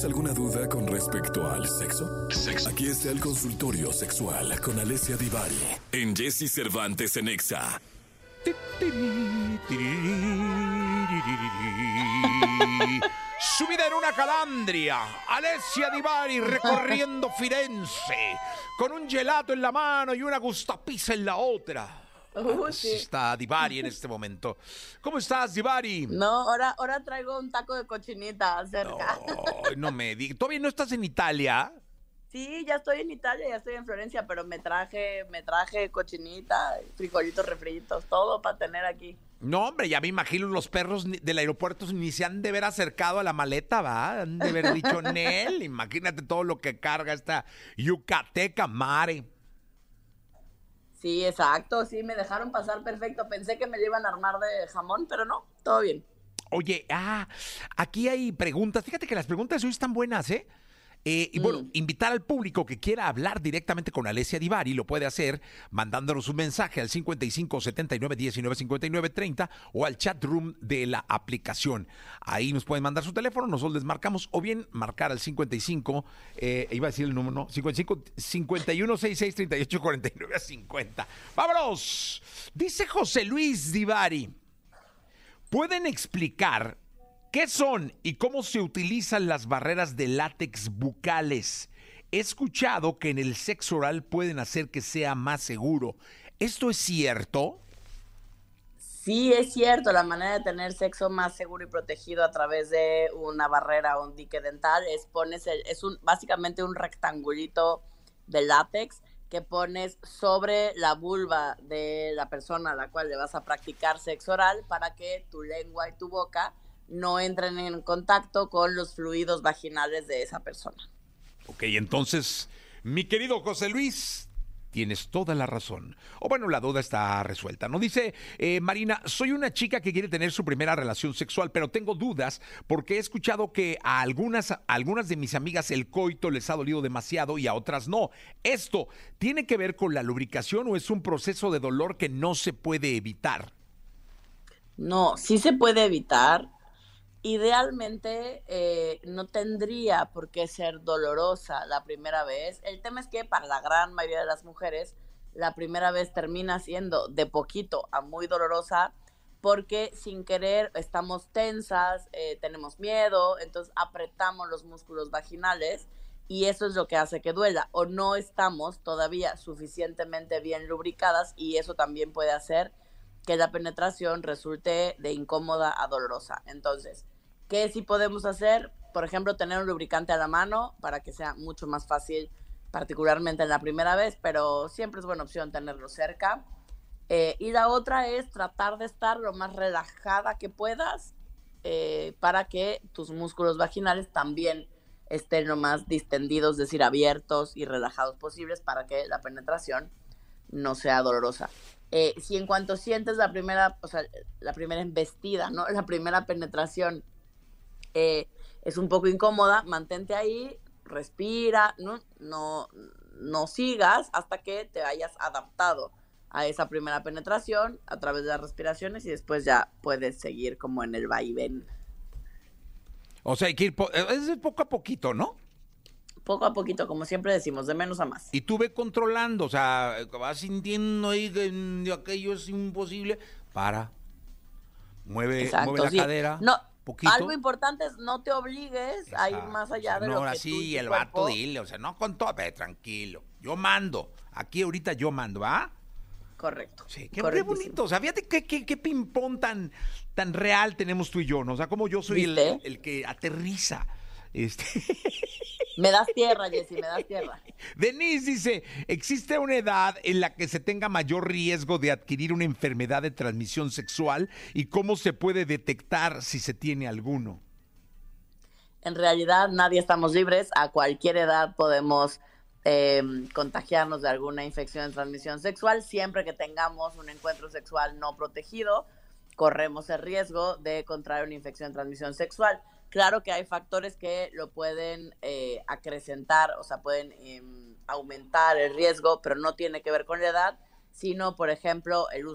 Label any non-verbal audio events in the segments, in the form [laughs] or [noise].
¿Tienes alguna duda con respecto al sexo? Aquí está el consultorio sexual con Alessia Divari en Jesse Cervantes en Exa. Subida en una calandria, Alessia Divari recorriendo Firenze, con un gelato en la mano y una gustapizza en la otra. Uh, sí. está Divari en este momento. ¿Cómo estás, Divari? No, ahora, ahora traigo un taco de cochinita cerca. Ay, no me digas. ¿Todavía no estás en Italia? Sí, ya estoy en Italia, ya estoy en Florencia, pero me traje, me traje cochinita, frijolitos refritos, todo para tener aquí. No, hombre, ya me imagino los perros del aeropuerto ni se han de ver acercado a la maleta, ¿va? Han de haber dicho, Nel, imagínate todo lo que carga esta yucateca mare. Sí, exacto, sí, me dejaron pasar perfecto. Pensé que me iban a armar de jamón, pero no, todo bien. Oye, ah, aquí hay preguntas. Fíjate que las preguntas hoy están buenas, ¿eh? Eh, y bueno, Mm. invitar al público que quiera hablar directamente con Alessia Divari lo puede hacer mandándonos un mensaje al 55 79 19 59 30 o al chat room de la aplicación. Ahí nos pueden mandar su teléfono, nosotros les marcamos o bien marcar al 55, eh, iba a decir el número, ¿no? 55 51 66 38 49 50. ¡Vámonos! Dice José Luis Divari. ¿Pueden explicar qué son y cómo se utilizan las barreras de látex bucales? He escuchado que en el sexo oral pueden hacer que sea más seguro. ¿Esto es cierto? Sí, es cierto, la manera de tener sexo más seguro y protegido a través de una barrera o un dique dental es pones es un básicamente un rectangulito de látex que pones sobre la vulva de la persona a la cual le vas a practicar sexo oral para que tu lengua y tu boca no entren en contacto con los fluidos vaginales de esa persona. Ok, entonces, mi querido José Luis, tienes toda la razón. O bueno, la duda está resuelta. No dice eh, Marina, soy una chica que quiere tener su primera relación sexual, pero tengo dudas porque he escuchado que a algunas, a algunas de mis amigas el coito les ha dolido demasiado y a otras no. ¿Esto tiene que ver con la lubricación o es un proceso de dolor que no se puede evitar? No, sí se puede evitar. Idealmente eh, no tendría por qué ser dolorosa la primera vez. El tema es que para la gran mayoría de las mujeres la primera vez termina siendo de poquito a muy dolorosa porque sin querer estamos tensas, eh, tenemos miedo, entonces apretamos los músculos vaginales y eso es lo que hace que duela o no estamos todavía suficientemente bien lubricadas y eso también puede hacer que la penetración resulte de incómoda a dolorosa. Entonces, ¿qué sí podemos hacer? Por ejemplo, tener un lubricante a la mano para que sea mucho más fácil, particularmente en la primera vez, pero siempre es buena opción tenerlo cerca. Eh, y la otra es tratar de estar lo más relajada que puedas eh, para que tus músculos vaginales también estén lo más distendidos, es decir, abiertos y relajados posibles para que la penetración no sea dolorosa. Eh, si en cuanto sientes la primera, o sea, la primera embestida, ¿no? La primera penetración eh, es un poco incómoda, mantente ahí, respira, ¿no? No, no sigas hasta que te hayas adaptado a esa primera penetración a través de las respiraciones y después ya puedes seguir como en el vaivén. O sea, hay que ir po- eh, es poco a poquito, ¿no? Poco a poquito, como siempre decimos, de menos a más. Y tú ve controlando, o sea, vas sintiendo ahí que mm, aquello es imposible. Para. Mueve, Exacto, mueve la sí. cadera. No, poquito. algo importante es no te obligues a ir Exacto. más allá O sea, de no, lo ahora que tú y sí, tu el vato cuerpo- dile, o sea, no con todo, ve, tranquilo. Yo mando. Aquí ahorita yo mando, ¿va? Correcto. Sí, qué, qué bonito. O sea, fíjate qué, qué, qué ping-pong tan, tan real tenemos tú y yo, ¿no? O sea, como yo soy el, el que aterriza. Este. Me das tierra, Jessy, me das tierra. [laughs] Denise dice, ¿existe una edad en la que se tenga mayor riesgo de adquirir una enfermedad de transmisión sexual y cómo se puede detectar si se tiene alguno? En realidad nadie estamos libres, a cualquier edad podemos eh, contagiarnos de alguna infección de transmisión sexual, siempre que tengamos un encuentro sexual no protegido, corremos el riesgo de contraer una infección de transmisión sexual. Claro que hay factores que lo pueden eh, acrecentar, o sea, pueden em, aumentar el riesgo, pero no tiene que ver con la edad, sino, por ejemplo, el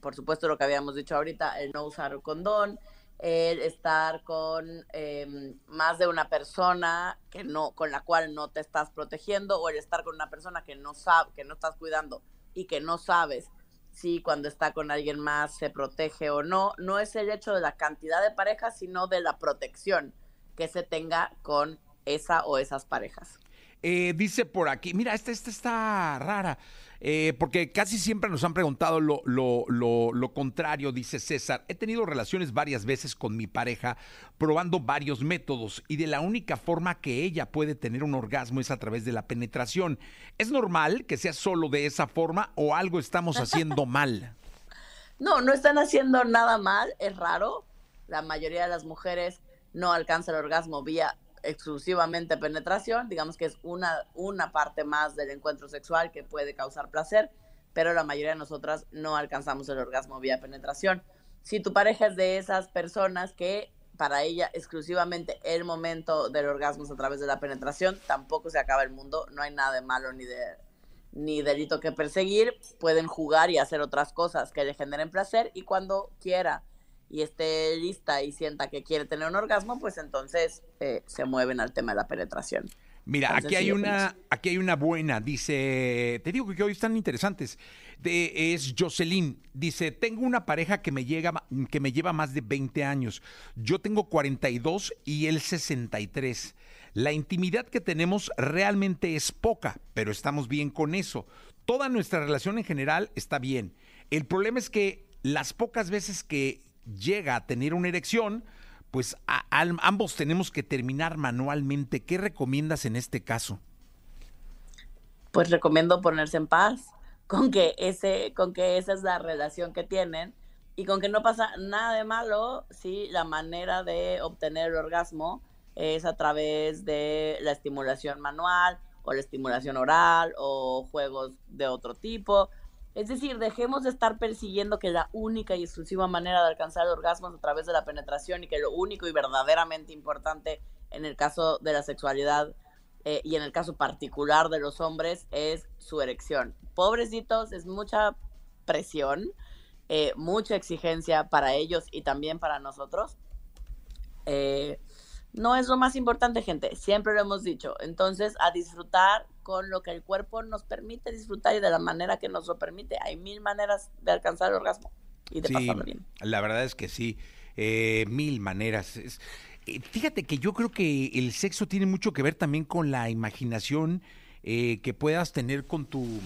por supuesto, lo que habíamos dicho ahorita, el no usar condón, el estar con em, más de una persona que no, con la cual no te estás protegiendo, o el estar con una persona que no sabe, que no estás cuidando y que no sabes si cuando está con alguien más se protege o no. No es el hecho de la cantidad de parejas, sino de la protección que se tenga con esa o esas parejas. Eh, dice por aquí, mira, esta, esta está rara. Eh, porque casi siempre nos han preguntado lo, lo, lo, contrario, dice César. He tenido relaciones varias veces con mi pareja, probando varios métodos, y de la única forma que ella puede tener un orgasmo es a través de la penetración. ¿Es normal que sea solo de esa forma o algo estamos haciendo [laughs] mal? No, no están haciendo nada mal, es raro. La mayoría de las mujeres no alcanzan el orgasmo vía exclusivamente penetración, digamos que es una, una parte más del encuentro sexual que puede causar placer, pero la mayoría de nosotras no alcanzamos el orgasmo vía penetración. Si tu pareja es de esas personas que para ella exclusivamente el momento del orgasmo es a través de la penetración, tampoco se acaba el mundo, no hay nada de malo ni de ni delito que perseguir, pueden jugar y hacer otras cosas que le generen placer y cuando quiera y esté lista y sienta que quiere tener un orgasmo, pues entonces eh, se mueven al tema de la penetración. Mira, aquí hay una, aquí hay una buena, dice, te digo que hoy están interesantes. De, es Jocelyn, dice, tengo una pareja que me, llega, que me lleva más de 20 años. Yo tengo 42 y él 63. La intimidad que tenemos realmente es poca, pero estamos bien con eso. Toda nuestra relación en general está bien. El problema es que las pocas veces que llega a tener una erección, pues ambos tenemos que terminar manualmente. ¿Qué recomiendas en este caso? Pues recomiendo ponerse en paz con que ese, con que esa es la relación que tienen y con que no pasa nada de malo si la manera de obtener el orgasmo es a través de la estimulación manual o la estimulación oral o juegos de otro tipo. Es decir, dejemos de estar persiguiendo que la única y exclusiva manera de alcanzar el orgasmo es a través de la penetración y que lo único y verdaderamente importante en el caso de la sexualidad eh, y en el caso particular de los hombres es su erección. Pobrecitos, es mucha presión, eh, mucha exigencia para ellos y también para nosotros. Eh, no es lo más importante, gente, siempre lo hemos dicho. Entonces, a disfrutar con lo que el cuerpo nos permite disfrutar y de la manera que nos lo permite. Hay mil maneras de alcanzar el orgasmo y de pasarlo bien. La verdad es que sí, eh, mil maneras. Eh, fíjate que yo creo que el sexo tiene mucho que ver también con la imaginación eh, que puedas tener con tu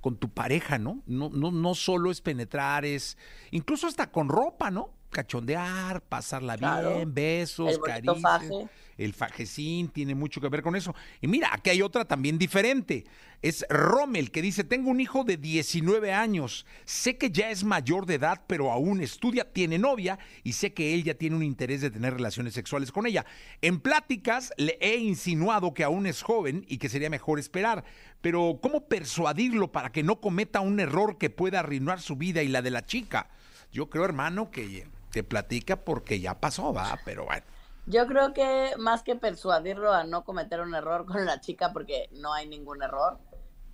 con tu pareja, ¿no? No, no, no solo es penetrar, es incluso hasta con ropa, ¿no? Cachondear, pasarla bien, besos, caricias. El fajecín tiene mucho que ver con eso. Y mira, aquí hay otra también diferente. Es Rommel que dice, tengo un hijo de 19 años. Sé que ya es mayor de edad, pero aún estudia, tiene novia y sé que él ya tiene un interés de tener relaciones sexuales con ella. En pláticas le he insinuado que aún es joven y que sería mejor esperar. Pero ¿cómo persuadirlo para que no cometa un error que pueda arruinar su vida y la de la chica? Yo creo, hermano, que te platica porque ya pasó, va, pero bueno. Yo creo que más que persuadirlo a no cometer un error [laughs] con la chica, porque no hay ningún error,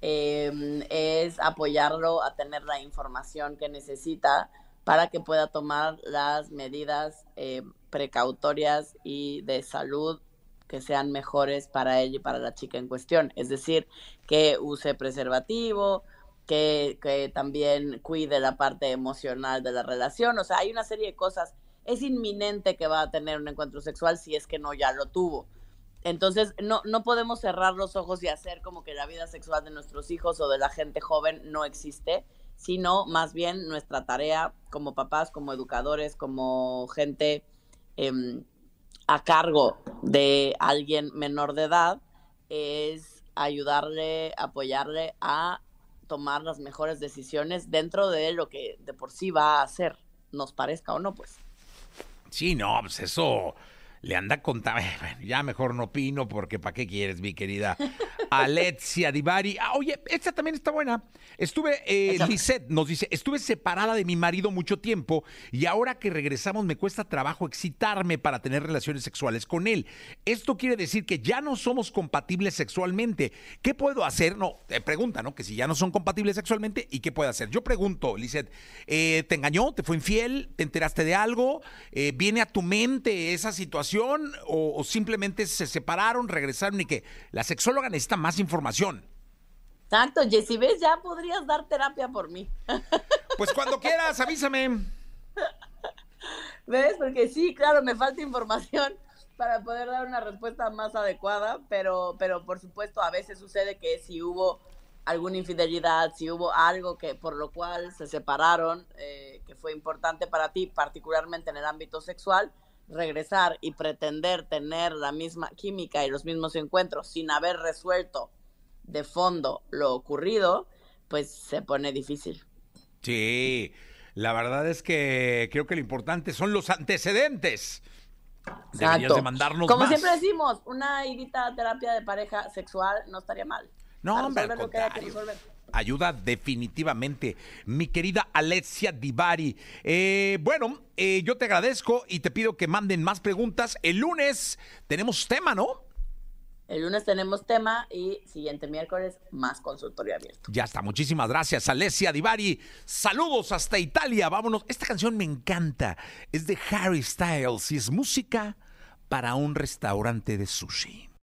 em, es apoyarlo a tener la información que necesita para que pueda tomar las medidas eh, precautorias y de salud que sean mejores para ella y para la chica en cuestión. Es decir, que use preservativo, que, también cuide la parte emocional de la relación. O sea, hay una serie de cosas. Es inminente que va a tener un encuentro sexual si es que no ya lo tuvo. Entonces, no, no podemos cerrar los ojos y hacer como que la vida sexual de nuestros hijos o de la gente joven no existe, sino más bien nuestra tarea como papás, como educadores, como gente em, a cargo de alguien menor de edad, es ayudarle, apoyarle a tomar las mejores decisiones dentro de lo que de por sí va a hacer, nos parezca o no, pues. Sí, no, pues eso le anda contando. Ya mejor no opino porque ¿para qué quieres, mi querida Alexia Divari? Ah, oye, esta también está buena. Estuve, eh, Lisette nos dice, estuve separada de mi marido mucho tiempo y ahora que regresamos me cuesta trabajo excitarme para tener relaciones sexuales con él. Esto quiere decir que ya no somos compatibles sexualmente. ¿Qué puedo hacer? No, te pregunta, ¿no? Que si ya no son compatibles sexualmente y qué puedo hacer. Yo pregunto, Lisette, eh, ¿te engañó? ¿Te fue infiel? ¿Te enteraste de algo? Eh, ¿Viene a tu mente esa situación? O, simplemente se separaron, regresaron y que la sexóloga necesita más información? Exacto, Jessy, ¿ves? Ya podrías dar terapia por mí. Pues cuando [laughs] quieras, avísame. ¿Ves? Porque sí, claro, me falta información para poder dar una respuesta más adecuada, pero, pero por supuesto a veces sucede que si hubo alguna infidelidad, si hubo algo que por lo cual se separaron, eh, que fue importante para ti, particularmente en el ámbito sexual, regresar y pretender tener la misma química y los mismos encuentros sin haber resuelto de fondo lo ocurrido, pues se pone difícil. Sí, la verdad es que creo que lo importante son los antecedentes. Deberías de mandarnos Como siempre decimos, una idita terapia de pareja sexual no estaría mal. No, hombre, lo que que resolver ayuda definitivamente, mi querida Alexia Divari. Eh, bueno, eh, yo te agradezco y te pido que manden más preguntas. El lunes tenemos tema, ¿no? El lunes tenemos tema y siguiente miércoles más consultorio abierto. Ya está, muchísimas gracias, Alessia Divari. Saludos hasta Italia, vámonos. Esta canción me encanta, es de Harry Styles y es música para un restaurante de sushi.